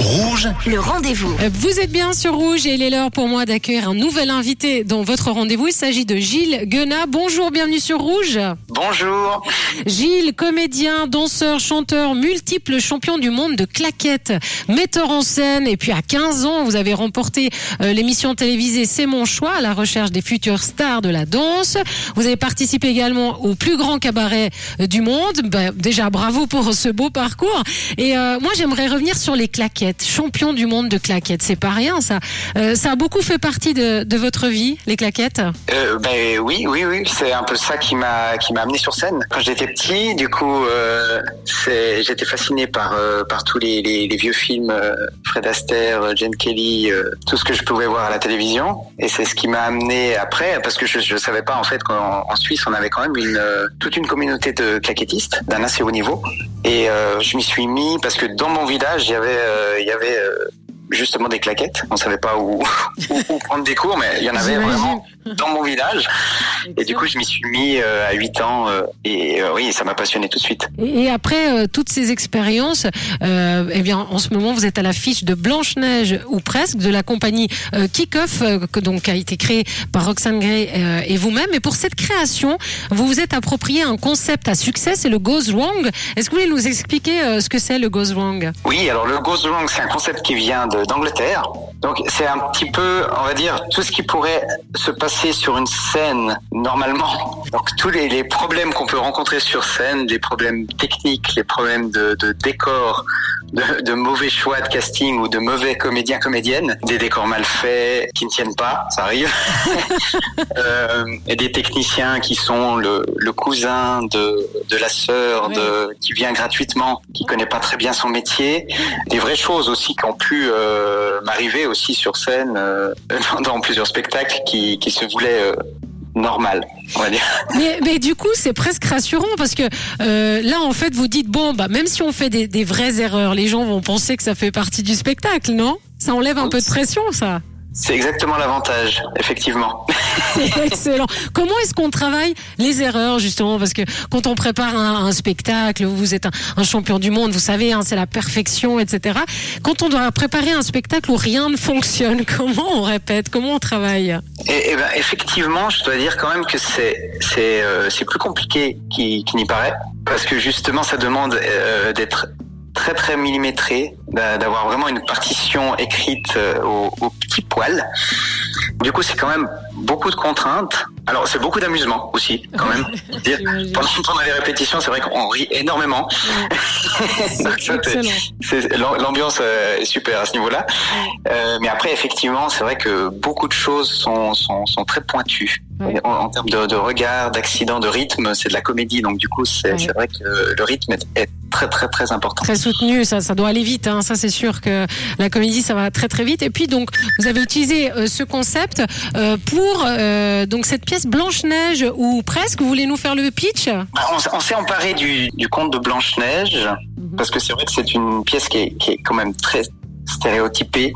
Rouge, Le rendez-vous. Vous êtes bien sur Rouge et il est l'heure pour moi d'accueillir un nouvel invité dans votre rendez-vous. Il s'agit de Gilles Guenat. Bonjour, bienvenue sur Rouge. Bonjour. Gilles, comédien, danseur, chanteur, multiple champion du monde de claquettes, metteur en scène. Et puis à 15 ans, vous avez remporté euh, l'émission télévisée C'est mon choix à la recherche des futures stars de la danse. Vous avez participé également au plus grand cabaret euh, du monde. Ben, déjà, bravo pour ce beau parcours. Et euh, moi, j'aimerais revenir sur les claquettes. Champion du monde de claquettes, c'est pas rien ça. Euh, ça a beaucoup fait partie de, votre vie, les claquettes? Euh, ben oui, oui, oui, c'est un peu ça qui m'a qui m'a amené sur scène. Quand j'étais petit, du coup, euh, j'étais fasciné par par tous les, vieux films, Fred Astaire, Jane Kelly, tout ce que je pouvais voir à la télévision. Et c'est ce qui m'a amené après, parce que je je savais pas en fait qu'en en Suisse on avait quand même une toute une communauté de claquettistes d'un assez haut niveau. Et euh, je m'y suis mis parce que dans mon village il y avait euh, il y avait euh, justement des claquettes. On savait pas où, où, où prendre des cours, mais il y en avait vraiment dans mon village. Et du coup, je m'y suis mis euh, à 8 ans euh, et euh, oui, ça m'a passionné tout de suite. Et et après euh, toutes ces expériences, euh, eh bien, en ce moment, vous êtes à l'affiche de Blanche Neige ou presque de la compagnie euh, Kick-Off, euh, que donc a été créée par Roxane Gray euh, et vous-même. Et pour cette création, vous vous êtes approprié un concept à succès, c'est le Goes Wrong. Est-ce que vous voulez nous expliquer euh, ce que c'est le Goes Wrong Oui, alors le Goes Wrong, c'est un concept qui vient de- d'Angleterre. Donc c'est un petit peu, on va dire, tout ce qui pourrait se passer sur une scène normalement. Donc tous les, problèmes qu'on peut rencontrer sur scène, les problèmes techniques, les problèmes de décor, de, de mauvais choix de casting ou de mauvais comédiens comédiennes, des décors mal faits qui ne tiennent pas, ça arrive, Euh, et des techniciens qui sont le, le cousin de, de la sœur de qui vient gratuitement, qui connaît pas très bien son métier, des vraies choses aussi qui ont pu euh, m'arriver aussi sur scène euh, dans, dans plusieurs spectacles qui, qui se voulaient euh, normal, on va dire. mais, mais du coup, c'est presque rassurant parce que euh, là, en fait, vous dites bon, bah même si on fait des, des vraies erreurs, les gens vont penser que ça fait partie du spectacle, non? Ça enlève un peu de pression, ça? C'est exactement l'avantage, effectivement. C'est excellent. Comment est-ce qu'on travaille les erreurs justement? Parce que quand on prépare un, spectacle, vous êtes un, champion du monde, vous savez, hein, c'est la perfection, etc. Quand on doit préparer un spectacle où rien ne fonctionne, comment on répète? Comment on travaille? Et, et ben, effectivement, je dois dire quand même que c'est c'est euh, plus compliqué qu'il n'y paraît parce que justement, ça demande euh, d'être très très millimétré, d'a- d'avoir vraiment une partition écrite euh, au, au petit poil. Du coup, c'est quand même beaucoup de contraintes. Alors, c'est beaucoup d'amusement aussi, quand même. Dire, pendant, pendant les répétitions, c'est vrai qu'on rit énormément. L'ambiance euh, est super à ce niveau-là. Euh, mais après, effectivement, c'est vrai que beaucoup de choses sont, sont, sont très pointues. Ouais. En, en termes de, de regard, d'accident, de rythme, c'est de la comédie. Donc, du coup, c'est Ouais. vrai que le rythme est, est très, très, très important. Très soutenu, ça, ça doit aller vite. Hein. Ça, c'est sûr que la comédie, ça va très très vite. Et puis donc, vous avez utilisé euh, ce concept euh, pour euh, donc cette pièce Blanche Neige ou presque. Vous voulez nous faire le pitch? Bah, on, s'est emparé du, du conte de Blanche-Neige, parce que c'est vrai que c'est une pièce qui est, qui est quand même très stéréotypée,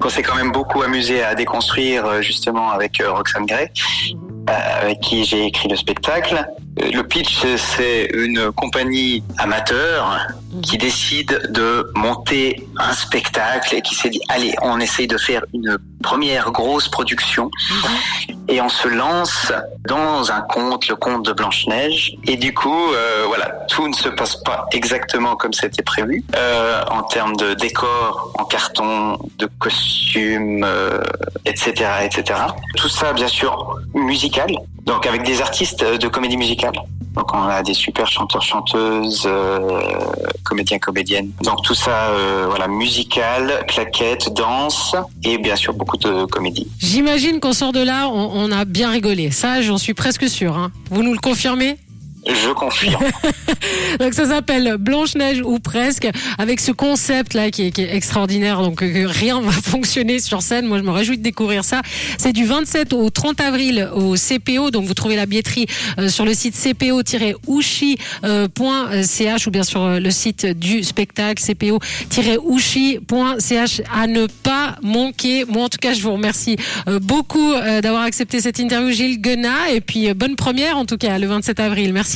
qu'on s'est quand même beaucoup amusé à déconstruire euh, justement avec euh, Roxane Gray, avec qui j'ai écrit le spectacle. Le pitch, c'est- une compagnie amateur qui décide de monter un spectacle et qui s'est dit, allez, on essaye de faire une première grosse production et on se lance dans un conte, le conte de Blanche-Neige. Et du coup, euh, voilà, tout ne se passe pas exactement comme c'était prévu euh, en termes de décor, en carton, de costumes, euh, etc., etc. Tout ça, bien sûr, musical. Donc avec des artistes de comédie musicale. Donc on a des super chanteurs, chanteuses, euh, comédiens, comédiennes. Donc tout ça, euh, voilà, musical, claquettes, danse et bien sûr beaucoup de comédie. J'imagine qu'on sort de là, on, on a bien rigolé. Ça, j'en suis presque sûr. Hein. Vous nous le confirmez? Je confirme. Donc ça s'appelle Blanche-Neige ou presque, avec ce concept là qui est, extraordinaire, donc euh, rien va fonctionner sur scène. Moi je me réjouis de découvrir ça. C'est du 27 au 30 avril au CPO, donc vous trouvez la billetterie euh, sur le site cpo-ushi.ch ou bien sur euh, le site du spectacle cpo-ushi.ch à ne pas manquer. Moi en tout cas je vous remercie euh, beaucoup euh, d'avoir accepté cette interview Gilles Guenat et puis euh, bonne première en tout cas le 27 avril. Merci.